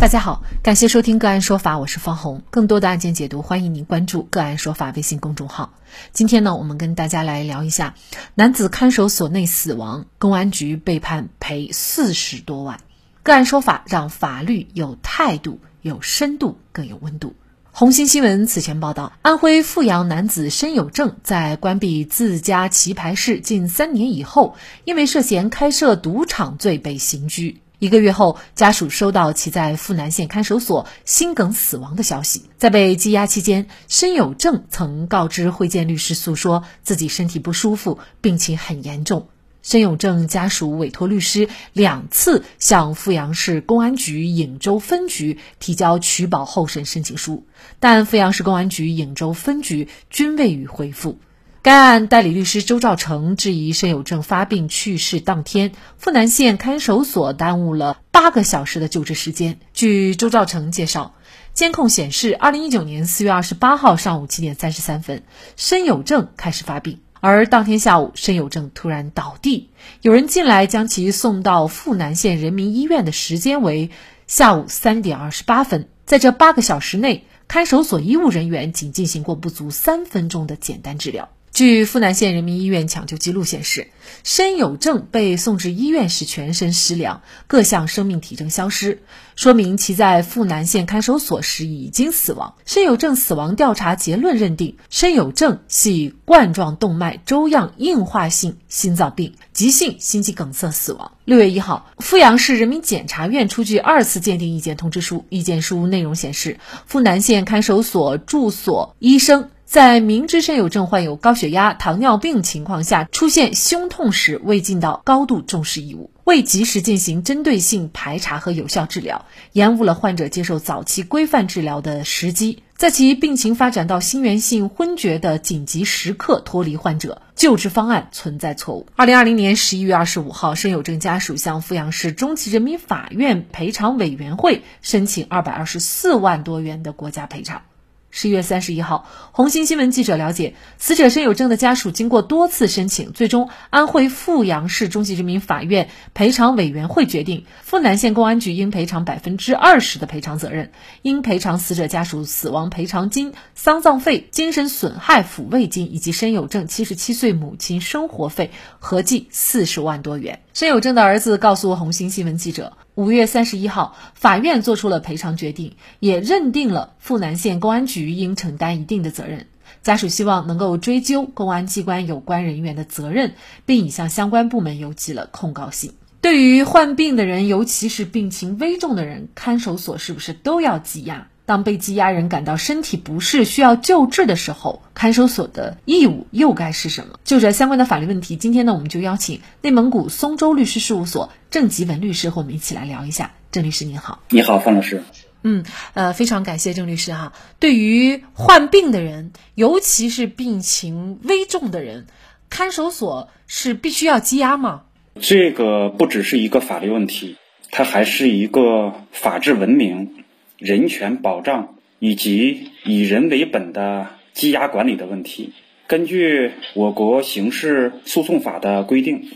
大家好，感谢收听个案说法，我是方红。更多的案件解读，欢迎您关注个案说法微信公众号。今天呢，我们跟大家来聊一下男子看守所内死亡，公安局被判赔四十多万。个案说法让法律有态度、有深度、更有温度。红星新闻此前报道，安徽阜阳男子申有正在关闭自家棋牌室近三年以后，因为涉嫌开设赌场罪被刑拘。一个月后，家属收到其在阜南县看守所心梗死亡的消息。在被羁押期间，申有正曾告知会见律师，诉说自己身体不舒服，病情很严重。申有正家属委托律师两次向阜阳市公安局颍州分局提交取保候审申请书，但阜阳市公安局颍州分局均未予回复。该案代理律师周兆成质疑申有正发病去世当天，阜南县看守所耽误了八个小时的救治时间。据周兆成介绍，监控显示，二零一九年四月二十八号上午七点三十三分，申有正开始发病，而当天下午，申有正突然倒地，有人进来将其送到阜南县人民医院的时间为下午三点二十八分，在这八个小时内，看守所医务人员仅进行过不足三分钟的简单治疗。据阜南县人民医院抢救记录显示，申有正被送至医院时全身湿凉，各项生命体征消失，说明其在阜南县看守所时已经死亡。申有正死亡调查结论认定，申有正系冠状动脉粥样硬化性心脏病急性心肌梗塞死亡。六月一号，阜阳市人民检察院出具二次鉴定意见通知书，意见书内容显示，阜南县看守所住所医生。在明知申有正患有高血压、糖尿病情况下，出现胸痛时，未尽到高度重视义务，未及时进行针对性排查和有效治疗，延误了患者接受早期规范治疗的时机，在其病情发展到心源性昏厥的紧急时刻脱离患者，救治方案存在错误。二零二零年十一月二十五号，申有正家属向阜阳市中级人民法院赔偿委员会申请二百二十四万多元的国家赔偿。十一月三十一号，红星新闻记者了解，死者申有正的家属经过多次申请，最终安徽阜阳市中级人民法院赔偿委员会决定，阜南县公安局应赔偿百分之二十的赔偿责任，应赔偿死者家属死亡赔偿金、丧葬费、精神损害抚慰金以及申有正七十七岁母亲生活费，合计四十万多元。申有正的儿子告诉红星新闻记者，五月三十一号，法院作出了赔偿决定，也认定了阜南县公安局应承担一定的责任。家属希望能够追究公安机关有关人员的责任，并已向相关部门邮寄了控告信。对于患病的人，尤其是病情危重的人，看守所是不是都要羁押？当被羁押人感到身体不适需要救治的时候，看守所的义务又该是什么？就这相关的法律问题，今天呢，我们就邀请内蒙古松州律师事务所郑吉文律师和我们一起来聊一下。郑律师您好，你好，方老师。嗯，呃，非常感谢郑律师哈。对于患病的人，尤其是病情危重的人，看守所是必须要羁押吗？这个不只是一个法律问题，它还是一个法治文明。人权保障以及以人为本的羁押管理的问题。根据我国刑事诉讼法的规定，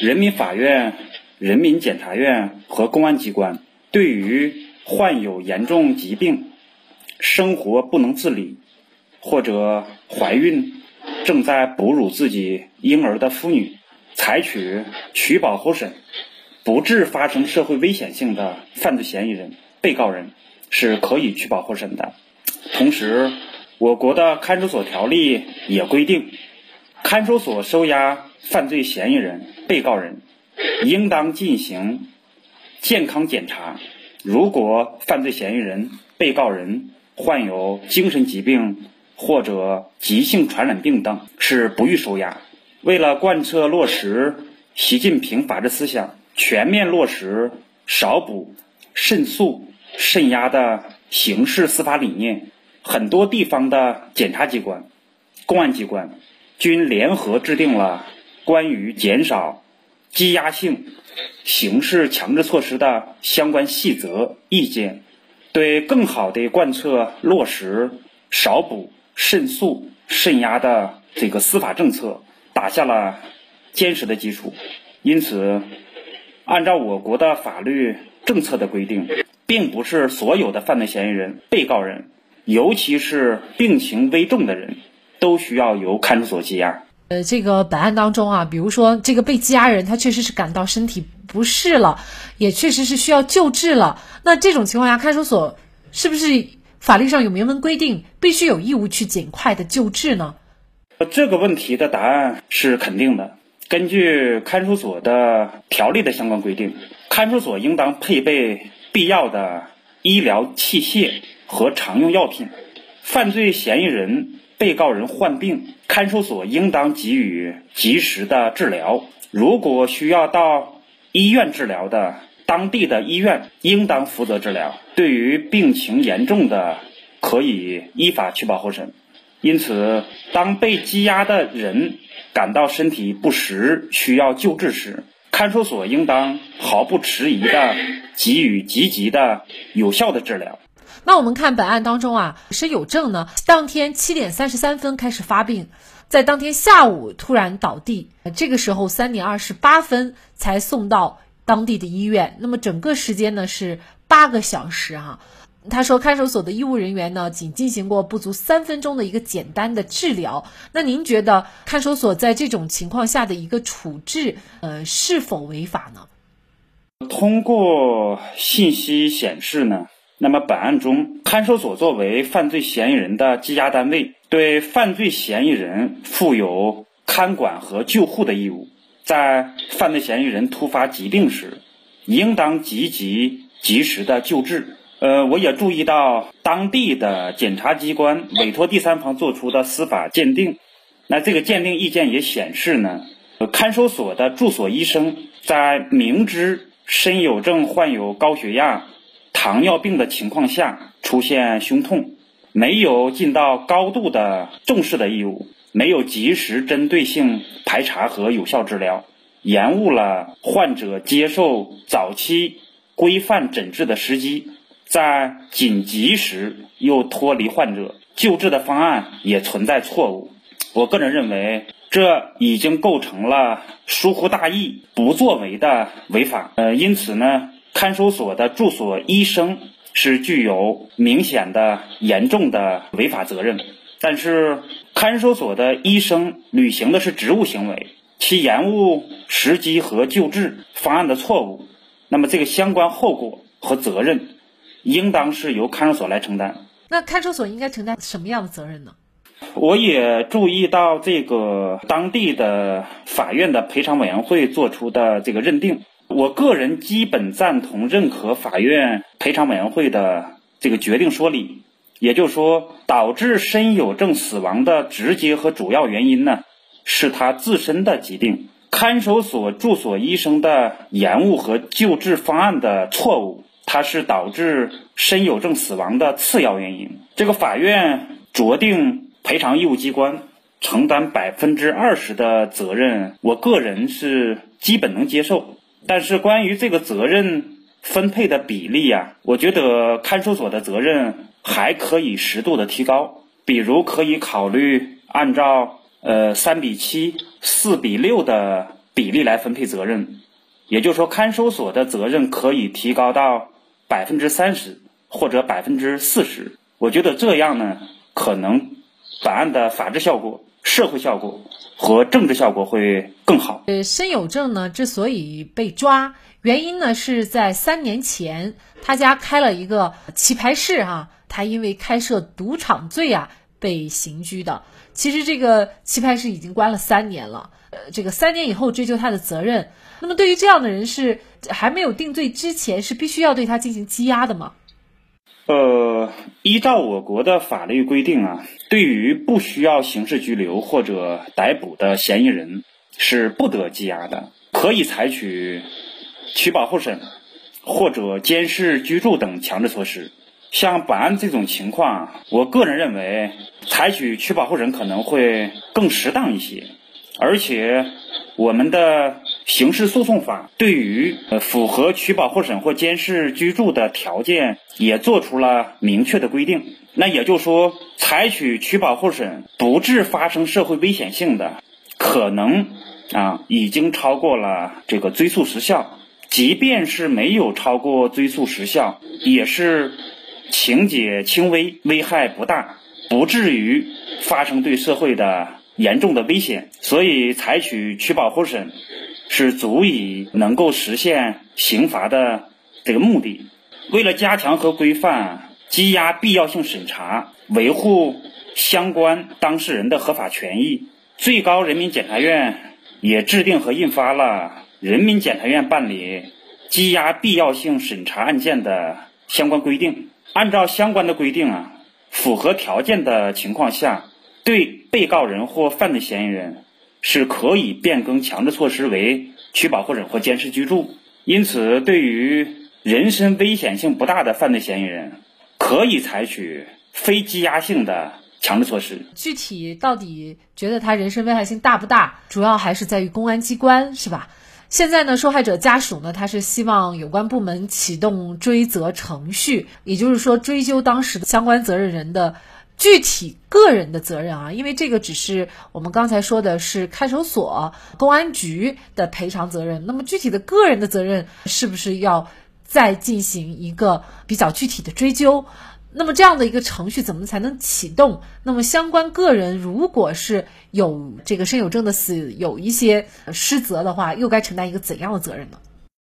人民法院、人民检察院和公安机关对于患有严重疾病、生活不能自理或者怀孕、正在哺乳自己婴儿的妇女，采取取保候审，不致发生社会危险性的犯罪嫌疑人、被告人。是可以取保候审的。同时，我国的看守所条例也规定，看守所收押犯罪嫌疑人、被告人，应当进行健康检查。如果犯罪嫌疑人、被告人患有精神疾病或者急性传染病等，是不予收押。为了贯彻落实习近平法治思想，全面落实少捕、慎诉。镇压的刑事司法理念，很多地方的检察机关、公安机关均联合制定了关于减少羁押性刑事强制措施的相关细则意见，对更好的贯彻落实少捕、慎诉、慎压的这个司法政策打下了坚实的基础。因此，按照我国的法律政策的规定。并不是所有的犯罪嫌疑人、被告人，尤其是病情危重的人，都需要由看守所羁押。呃，这个本案当中啊，比如说这个被羁押人，他确实是感到身体不适了，也确实是需要救治了。那这种情况下，看守所是不是法律上有明文规定，必须有义务去尽快的救治呢？这个问题的答案是肯定的。根据看守所的条例的相关规定，看守所应当配备必要的医疗器械和常用药品。犯罪嫌疑人、被告人患病，看守所应当给予及时的治疗。如果需要到医院治疗的，当地的医院应当负责治疗。对于病情严重的，可以依法取保候审。因此，当被羁押的人感到身体不适、需要救治时，看守所应当毫不迟疑的给予积极的、有效的治疗。那我们看本案当中啊，申有正呢，当天七点三十三分开始发病，在当天下午突然倒地，这个时候三点二十八分才送到当地的医院。那么整个时间呢是八个小时啊。他说，看守所的医务人员呢，仅进行过不足三分钟的一个简单的治疗。那您觉得看守所在这种情况下的一个处置，呃，是否违法呢？通过信息显示呢，那么本案中，看守所作为犯罪嫌疑人的羁押单位，对犯罪嫌疑人负有看管和救护的义务。在犯罪嫌疑人突发疾病时，应当积极及时的救治。呃，我也注意到当地的检察机关委托第三方作出的司法鉴定，那这个鉴定意见也显示呢，看守所的住所医生在明知申有正患有高血压、糖尿病的情况下出现胸痛，没有尽到高度的重视的义务，没有及时针对性排查和有效治疗，延误了患者接受早期规范诊治的时机。在紧急时又脱离患者，救治的方案也存在错误。我个人认为，这已经构成了疏忽大意、不作为的违法。呃，因此呢，看守所的住所医生是具有明显的、严重的违法责任。但是，看守所的医生履行的是职务行为，其延误时机和救治方案的错误，那么这个相关后果和责任。应当是由看守所来承担。那看守所应该承担什么样的责任呢？我也注意到这个当地的法院的赔偿委员会做出的这个认定，我个人基本赞同认可法院赔偿委员会的这个决定说理。也就是说，导致申有正死亡的直接和主要原因呢，是他自身的疾病。看守所住所医生的延误和救治方案的错误。它是导致申有正死亡的次要原因。这个法院酌定赔偿义务机关承担百分之二十的责任，我个人是基本能接受。但是关于这个责任分配的比例呀，我觉得看守所的责任还可以适度的提高，比如可以考虑按照呃三比七、四比六的比例来分配责任，也就是说，看守所的责任可以提高到。百分之三十或者百分之四十，我觉得这样呢，可能本案的法治效果、社会效果和政治效果会更好。呃，申有正呢之所以被抓，原因呢是在三年前他家开了一个棋牌室哈，他因为开设赌场罪啊被刑拘的。其实这个棋牌室已经关了三年了，呃，这个三年以后追究他的责任。那么对于这样的人是还没有定罪之前是必须要对他进行羁押的吗？呃，依照我国的法律规定啊，对于不需要刑事拘留或者逮捕的嫌疑人是不得羁押的，可以采取取保候审或者监视居住等强制措施。像本案这种情况，我个人认为采取取保候审可能会更适当一些，而且。我们的刑事诉讼法对于呃符合取保候审或监视居住的条件也做出了明确的规定。那也就是说，采取取保候审不致发生社会危险性的，可能啊已经超过了这个追诉时效，即便是没有超过追诉时效，也是情节轻微，危害不大，不至于发生对社会的严重的危险。所以，采取取保候审是足以能够实现刑罚的这个目的。为了加强和规范羁押必要性审查，维护相关当事人的合法权益，最高人民检察院也制定和印发了。人民检察院办理羁押必要性审查案件的相关规定，按照相关的规定啊，符合条件的情况下，对被告人或犯罪嫌疑人是可以变更强制措施为取保候审或监视居住。因此，对于人身危险性不大的犯罪嫌疑人，可以采取非羁押性的强制措施。具体到底觉得他人身危害性大不大，主要还是在于公安机关，是吧？现在呢，受害者家属呢，他是希望有关部门启动追责程序，也就是说追究当时的相关责任人的具体个人的责任啊，因为这个只是我们刚才说的是看守所、公安局的赔偿责任，那么具体的个人的责任是不是要再进行一个比较具体的追究？那么这样的一个程序怎么才能启动？那么相关个人如果是有这个身有证的死有一些失责的话，又该承担一个怎样的责任呢？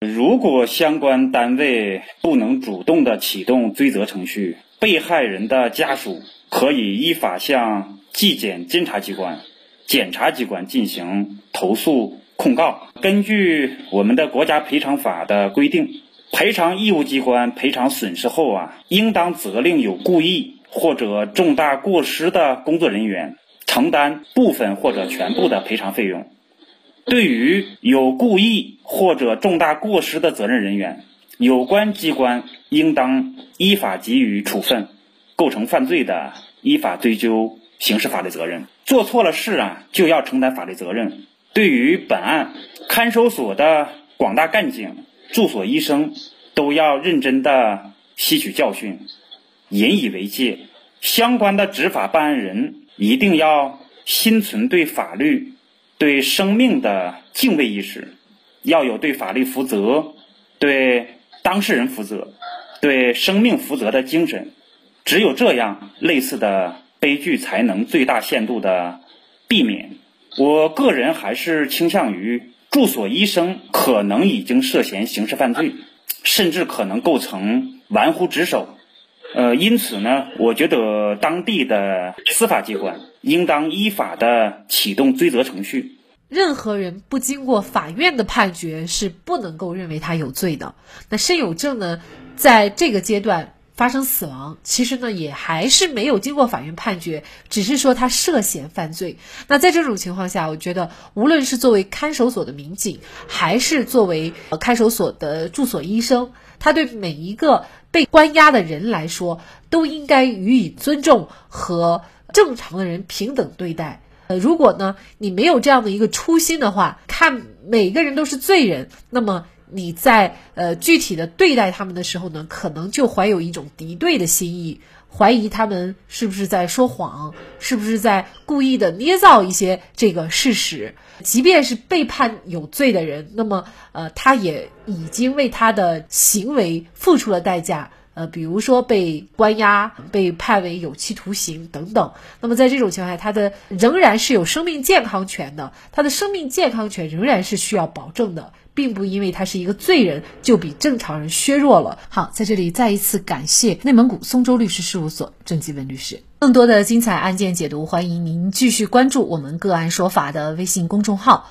如果相关单位不能主动的启动追责程序，被害人的家属可以依法向纪检监察机关、检察机关进行投诉控告。根据我们的国家赔偿法的规定。赔偿义务机关赔偿损失后啊，应当责令有故意或者重大过失的工作人员承担部分或者全部的赔偿费用。对于有故意或者重大过失的责任人员，有关机关应当依法给予处分，构成犯罪的，依法追究刑事法律责任。做错了事啊，就要承担法律责任。对于本案，看守所的广大干警。住所医生都要认真的吸取教训，引以为戒。相关的执法办案人一定要心存对法律、对生命的敬畏意识，要有对法律负责、对当事人负责、对生命负责的精神。只有这样，类似的悲剧才能最大限度的避免。我个人还是倾向于。住所医生可能已经涉嫌刑事犯罪，甚至可能构成玩忽职守。呃，因此呢，我觉得当地的司法机关应当依法的启动追责程序。任何人不经过法院的判决是不能够认为他有罪的。那申有证呢，在这个阶段。发生死亡，其实呢也还是没有经过法院判决，只是说他涉嫌犯罪。那在这种情况下，我觉得无论是作为看守所的民警，还是作为看守所的住所医生，他对每一个被关押的人来说，都应该予以尊重和正常的人平等对待。呃，如果呢你没有这样的一个初心的话，看每个人都是罪人，那么。你在呃具体的对待他们的时候呢，可能就怀有一种敌对的心意，怀疑他们是不是在说谎，是不是在故意的捏造一些这个事实。即便是被判有罪的人，那么呃他也已经为他的行为付出了代价，呃比如说被关押、被判为有期徒刑等等。那么在这种情况下，他的仍然是有生命健康权的，他的生命健康权仍然是需要保证的。并不因为他是一个罪人，就比正常人削弱了。好，在这里再一次感谢内蒙古松州律师事务所郑继文律师。更多的精彩案件解读，欢迎您继续关注我们“个案说法”的微信公众号。